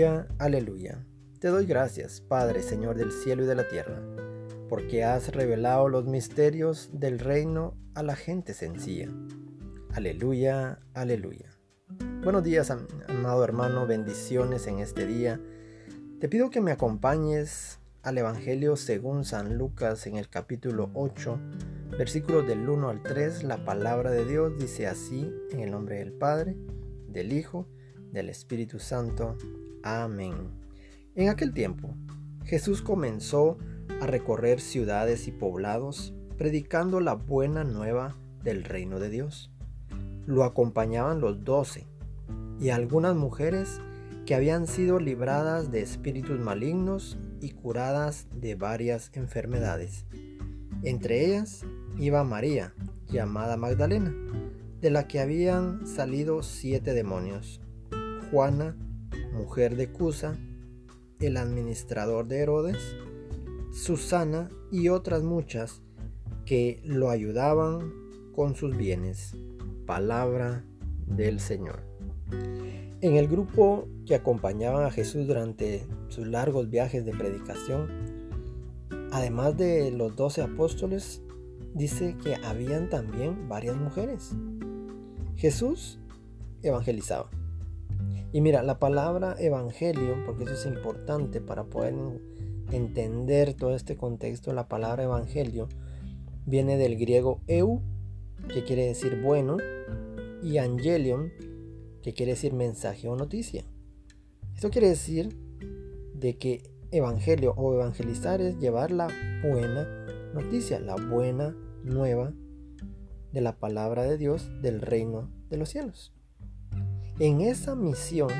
Aleluya. Te doy gracias, Padre, Señor del cielo y de la tierra, porque has revelado los misterios del reino a la gente sencilla. Aleluya, aleluya. Buenos días, amado hermano, bendiciones en este día. Te pido que me acompañes al Evangelio según San Lucas en el capítulo 8, versículos del 1 al 3. La palabra de Dios dice así, en el nombre del Padre, del Hijo, del Espíritu Santo. Amén. En aquel tiempo, Jesús comenzó a recorrer ciudades y poblados, predicando la buena nueva del reino de Dios. Lo acompañaban los doce y algunas mujeres que habían sido libradas de espíritus malignos y curadas de varias enfermedades. Entre ellas iba María, llamada Magdalena, de la que habían salido siete demonios. Juana, mujer de Cusa, el administrador de Herodes, Susana y otras muchas que lo ayudaban con sus bienes. Palabra del Señor. En el grupo que acompañaban a Jesús durante sus largos viajes de predicación, además de los doce apóstoles, dice que habían también varias mujeres. Jesús evangelizaba. Y mira, la palabra evangelio, porque eso es importante para poder entender todo este contexto, la palabra evangelio viene del griego eu, que quiere decir bueno, y angelion, que quiere decir mensaje o noticia. Esto quiere decir de que evangelio o evangelizar es llevar la buena noticia, la buena nueva de la palabra de Dios del reino de los cielos. En esa misión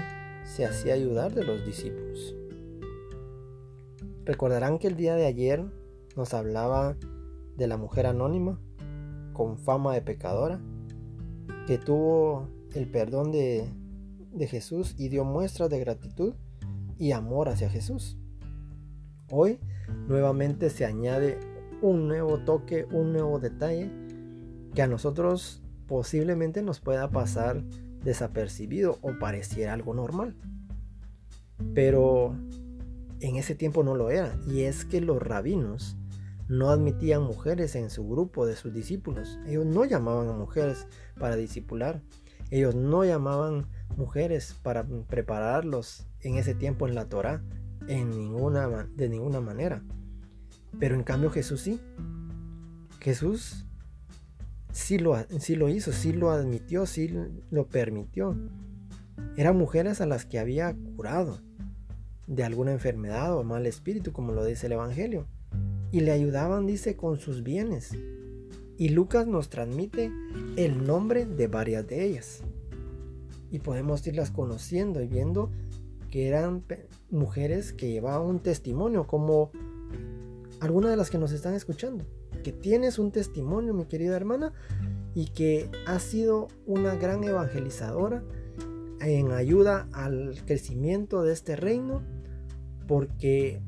se hacía ayudar de los discípulos. Recordarán que el día de ayer nos hablaba de la mujer anónima con fama de pecadora que tuvo el perdón de, Jesús y dio muestras de gratitud y amor hacia Jesús. Hoy nuevamente se añade un nuevo toque, un nuevo detalle que a nosotros posiblemente nos pueda pasar desapercibido o pareciera algo normal. Pero en ese tiempo no lo era. Y es que los rabinos no admitían mujeres en su grupo de sus discípulos. Ellos no llamaban a mujeres para discipular. Ellos no llamaban mujeres para prepararlos en ese tiempo en la Torah en ninguna, de ninguna manera. Pero en cambio Jesús sí. Jesús sí lo, lo hizo, sí lo admitió, sí lo permitió. Eran mujeres a las que había curado de alguna enfermedad o mal espíritu, como lo dice el Evangelio. Y le ayudaban, dice, con sus bienes. Y Lucas nos transmite el nombre de varias de ellas. Y podemos irlas conociendo y viendo que eran mujeres que llevaban un testimonio, como algunas de las que nos están escuchando que tienes un testimonio, mi querida hermana, y que has sido una gran evangelizadora en ayuda al crecimiento de este reino, porque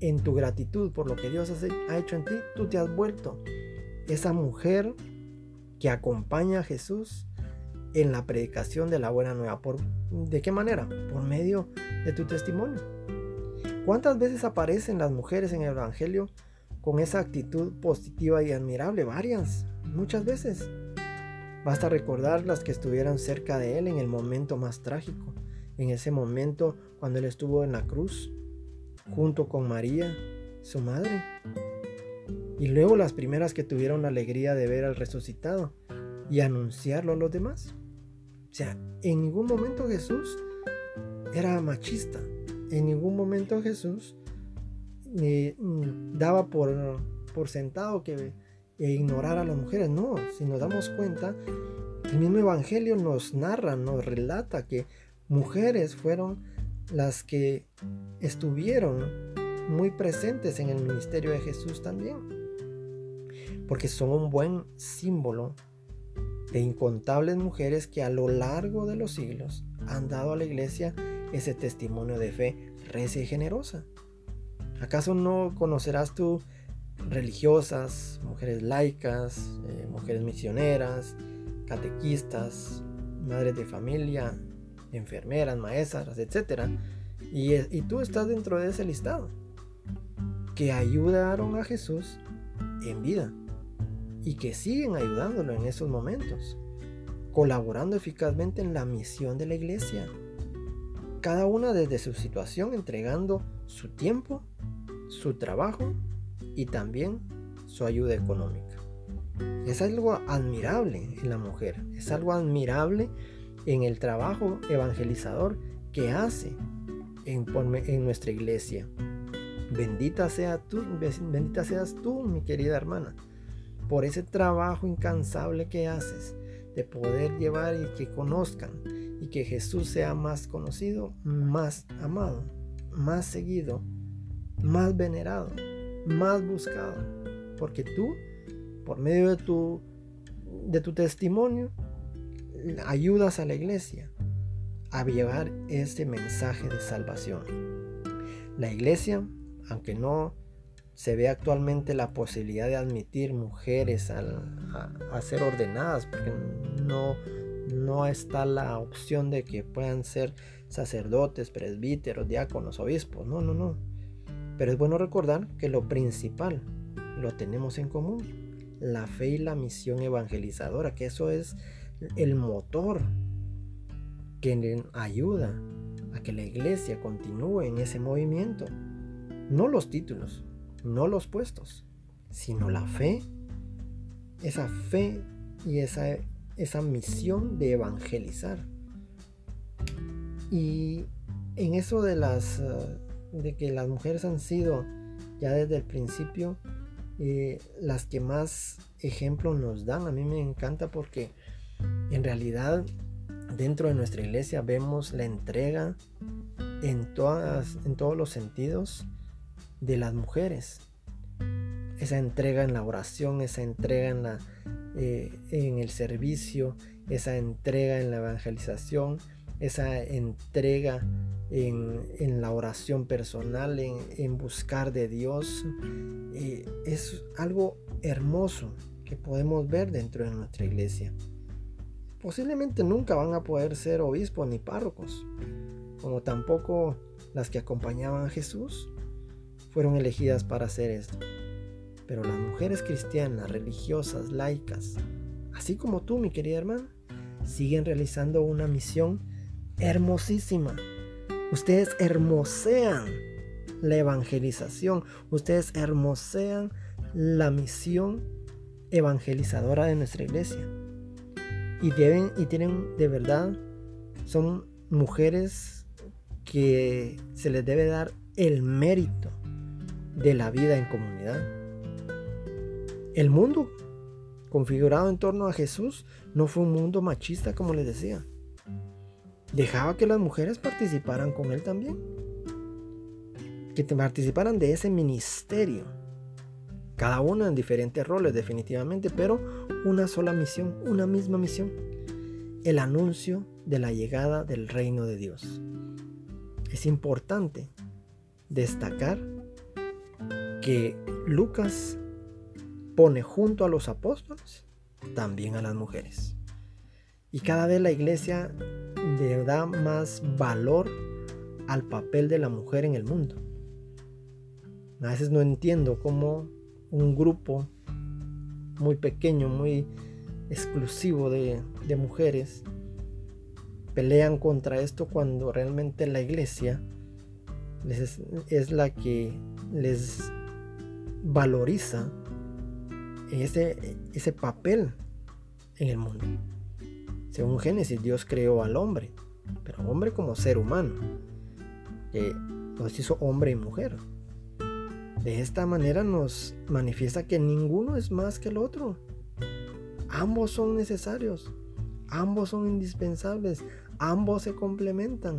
en tu gratitud por lo que Dios ha hecho en ti, tú te has vuelto esa mujer que acompaña a Jesús en la predicación de la buena nueva. ¿Por, ¿De qué manera? Por medio de tu testimonio. ¿Cuántas veces aparecen las mujeres en el Evangelio con esa actitud positiva y admirable, varias, muchas veces. Basta recordar las que estuvieron cerca de él en el momento más trágico, en ese momento cuando él estuvo en la cruz, junto con María, su madre. Y luego las primeras que tuvieron la alegría de ver al resucitado y anunciarlo a los demás. O sea, en ningún momento Jesús era machista. En ningún momento Jesús Mm, daba por, por sentado que ignorar a las mujeres. No, si nos damos cuenta, el mismo Evangelio nos narra, nos relata que mujeres fueron las que estuvieron muy presentes en el ministerio de Jesús también. Porque son un buen símbolo de incontables mujeres que a lo largo de los siglos han dado a la iglesia ese testimonio de fe recia y generosa. ¿Acaso no conocerás tú religiosas, mujeres laicas, eh, mujeres misioneras, catequistas, madres de familia, enfermeras, maestras, etcétera, Y, y tú estás dentro de ese listado. Que ayudaron a Jesús en vida. Y que siguen ayudándolo en esos momentos. Colaborando eficazmente en la misión de la iglesia. Cada una desde su situación entregando su tiempo, su trabajo y también su ayuda económica. Es algo admirable en la mujer, es algo admirable en el trabajo evangelizador que hace en, en nuestra iglesia. Bendita, sea tú, bendita seas tú, mi querida hermana, por ese trabajo incansable que haces de poder llevar y que conozcan y que Jesús sea más conocido, más amado, más seguido, más venerado, más buscado. Porque tú, por medio de tu, de tu testimonio, ayudas a la iglesia a llevar este mensaje de salvación. La iglesia, aunque no se ve actualmente la posibilidad de admitir mujeres a, a, ser ordenadas, porque no, no está la opción de que puedan ser sacerdotes, presbíteros, diáconos, obispos. No, no, no. Pero es bueno recordar que lo principal lo tenemos en común. La fe y la misión evangelizadora, que eso es el motor que ayuda a que la iglesia continúe en ese movimiento. No los títulos, no los puestos, sino la fe, esa fe y esa, esa misión de evangelizar. Y en eso de las eh, de que las mujeres han sido ya desde el principio eh, las que más ejemplo nos dan. A mí me encanta porque en realidad dentro de nuestra iglesia vemos la entrega en, todas, en todos los sentidos de las mujeres. Esa entrega en la oración, esa entrega en, la, eh, en el servicio, esa entrega en la evangelización, esa entrega en, la oración personal, en, buscar de Dios. Eh, es algo hermoso que podemos ver dentro de nuestra iglesia. Posiblemente nunca van a poder ser obispos ni párrocos, como tampoco las que acompañaban a Jesús fueron elegidas para hacer esto. Pero las mujeres cristianas, religiosas, laicas, así como tú, mi querida hermana, siguen realizando una misión hermosísima. Ustedes hermosean la evangelización, ustedes hermosean la misión evangelizadora de nuestra iglesia. Y y tienen de verdad son mujeres que se les debe dar el mérito de la vida en comunidad. El mundo configurado en torno a Jesús no fue un mundo machista como les decía dejaba que las mujeres participaran con él también. Que participaran de ese ministerio. Cada una en diferentes roles definitivamente, pero una sola misión, una misma misión. El anuncio de la llegada del reino de Dios. Es importante destacar que Lucas pone junto a los apóstoles también a las mujeres. Y cada vez la iglesia le da más valor al papel de la mujer en el mundo. A veces no entiendo cómo un grupo muy pequeño, muy exclusivo de, mujeres pelean contra esto cuando realmente la iglesia es, es la que les valoriza ese, ese papel en el mundo. Según Génesis, Dios creó al hombre, pero hombre como ser humano, que nos hizo hombre y mujer. De esta manera nos manifiesta que ninguno es más que el otro. Ambos son necesarios, ambos son indispensables, ambos se complementan.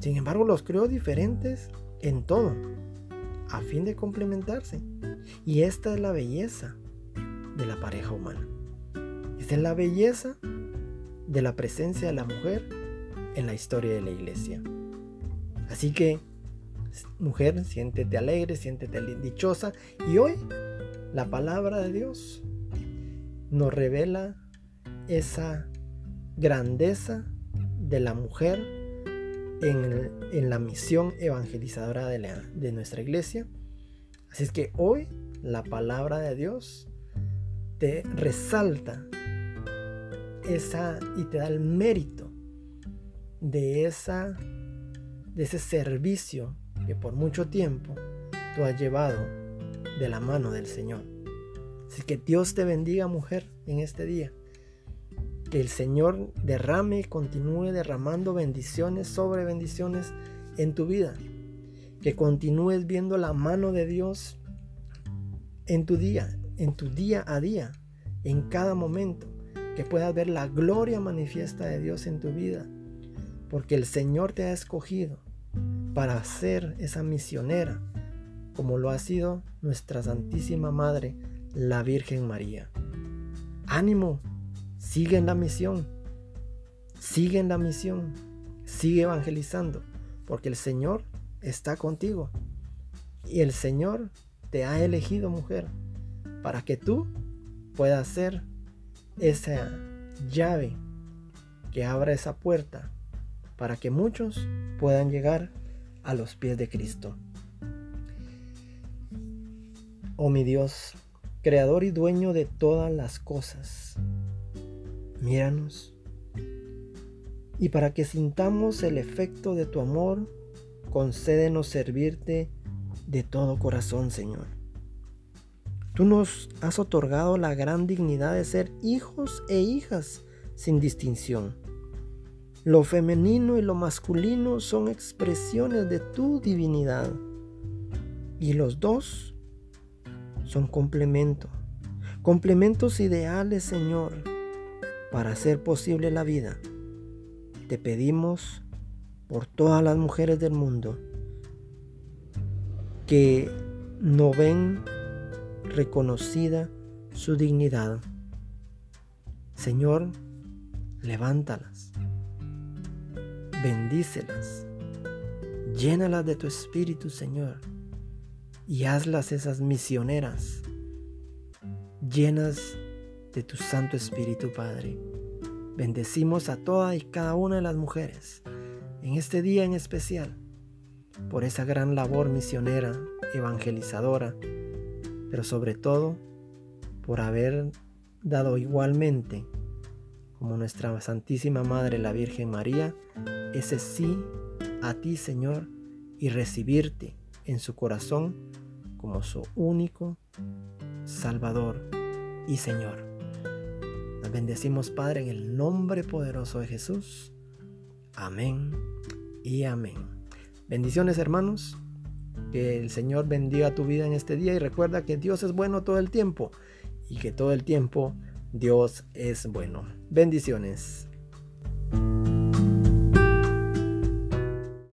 Sin embargo, los creó diferentes en todo, a fin de complementarse. Y esta es la belleza de la pareja humana. Esta es la belleza de la presencia de la mujer en la historia de la iglesia. Así que, mujer, siéntete alegre, siéntete dichosa. Y hoy, la palabra de Dios nos revela esa grandeza de la mujer en, la misión evangelizadora de, de nuestra iglesia. Así es que hoy la palabra de Dios te resalta esa y te da el mérito de esa de ese servicio que por mucho tiempo tú has llevado de la mano del Señor. Así que Dios te bendiga, mujer, en este día. Que el Señor derrame y continúe derramando bendiciones sobre bendiciones en tu vida. Que continúes viendo la mano de Dios en tu día, en tu día a día, en cada momento. Que puedas ver la gloria manifiesta de Dios en tu vida. Porque el Señor te ha escogido para ser esa misionera, como lo ha sido nuestra Santísima Madre, la Virgen María. Ánimo, sigue en la misión, sigue en la misión, sigue evangelizando, porque el Señor está contigo. Y el Señor te ha elegido mujer para que tú puedas ser esa llave que abra esa puerta para que muchos puedan llegar a los pies de Cristo. Oh mi Dios, creador y dueño de todas las cosas, míranos. Y para que sintamos el efecto de tu amor, concédenos servirte de todo corazón, Señor. Tú nos has otorgado la gran dignidad de ser hijos e hijas sin distinción lo femenino y lo masculino son expresiones de tu divinidad. Y los dos son complementos. Complementos ideales, Señor, para hacer posible la vida. Te pedimos por todas las mujeres del mundo que no ven reconocida su dignidad. Señor, levántalas bendícelas, llénalas de tu espíritu, Señor, y hazlas esas misioneras, llenas de tu Santo Espíritu, Padre. Bendecimos a todas y cada una de las mujeres en este día en especial por esa gran labor misionera, evangelizadora, pero sobre todo por haber dado igualmente como nuestra Santísima Madre la Virgen María, ese sí a ti Señor y recibirte en su corazón como su único Salvador y Señor. Nos bendecimos Padre en el nombre poderoso de Jesús. Amén y amén. Bendiciones hermanos. Que el Señor bendiga tu vida en este día y recuerda que Dios es bueno todo el tiempo y que todo el tiempo Dios es bueno. Bendiciones.